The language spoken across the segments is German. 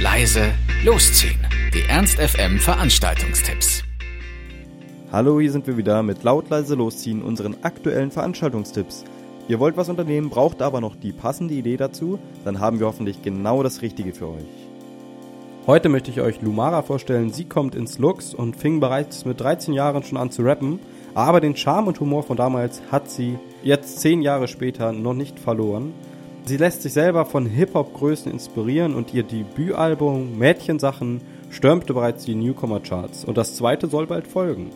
leise, losziehen. Die Ernst FM Veranstaltungstipps. Hallo, hier sind wir wieder mit laut leise losziehen unseren aktuellen Veranstaltungstipps. Ihr wollt was unternehmen, braucht aber noch die passende Idee dazu, dann haben wir hoffentlich genau das Richtige für euch. Heute möchte ich euch Lumara vorstellen. Sie kommt ins Lux und fing bereits mit 13 Jahren schon an zu rappen, aber den Charme und Humor von damals hat sie jetzt 10 Jahre später noch nicht verloren. Sie lässt sich selber von Hip-Hop-Größen inspirieren und ihr Debütalbum Mädchensachen stürmte bereits die Newcomer-Charts und das zweite soll bald folgen.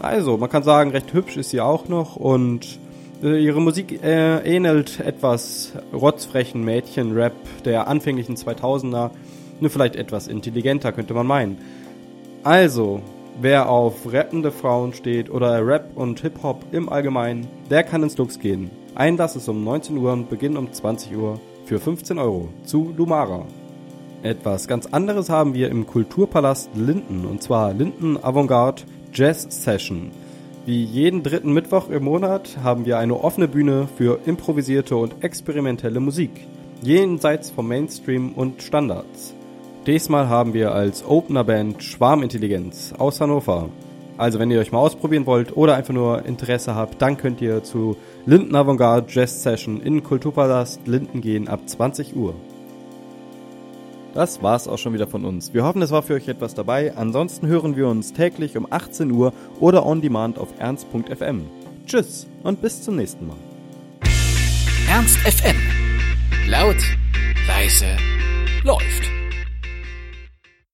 Also, man kann sagen, recht hübsch ist sie auch noch und äh, ihre Musik äh, ähnelt etwas rotzfrechen Mädchen-Rap der anfänglichen 2000er, nur vielleicht etwas intelligenter, könnte man meinen. Also, wer auf rappende Frauen steht oder Rap und Hip-Hop im Allgemeinen, der kann ins Lux gehen. Einlass ist um 19 Uhr und Beginn um 20 Uhr für 15 Euro zu Lumara. Etwas ganz anderes haben wir im Kulturpalast Linden und zwar Linden Avantgarde Jazz Session. Wie jeden dritten Mittwoch im Monat haben wir eine offene Bühne für improvisierte und experimentelle Musik, jenseits vom Mainstream und Standards. Diesmal haben wir als Opener-Band Schwarmintelligenz aus Hannover. Also wenn ihr euch mal ausprobieren wollt oder einfach nur Interesse habt, dann könnt ihr zu Linden Avantgarde Jazz Session in Kulturpalast Linden gehen ab 20 Uhr. Das war's auch schon wieder von uns. Wir hoffen, es war für euch etwas dabei. Ansonsten hören wir uns täglich um 18 Uhr oder on demand auf ernst.fm. Tschüss und bis zum nächsten Mal. Ernst FM. Laut, leise, läuft.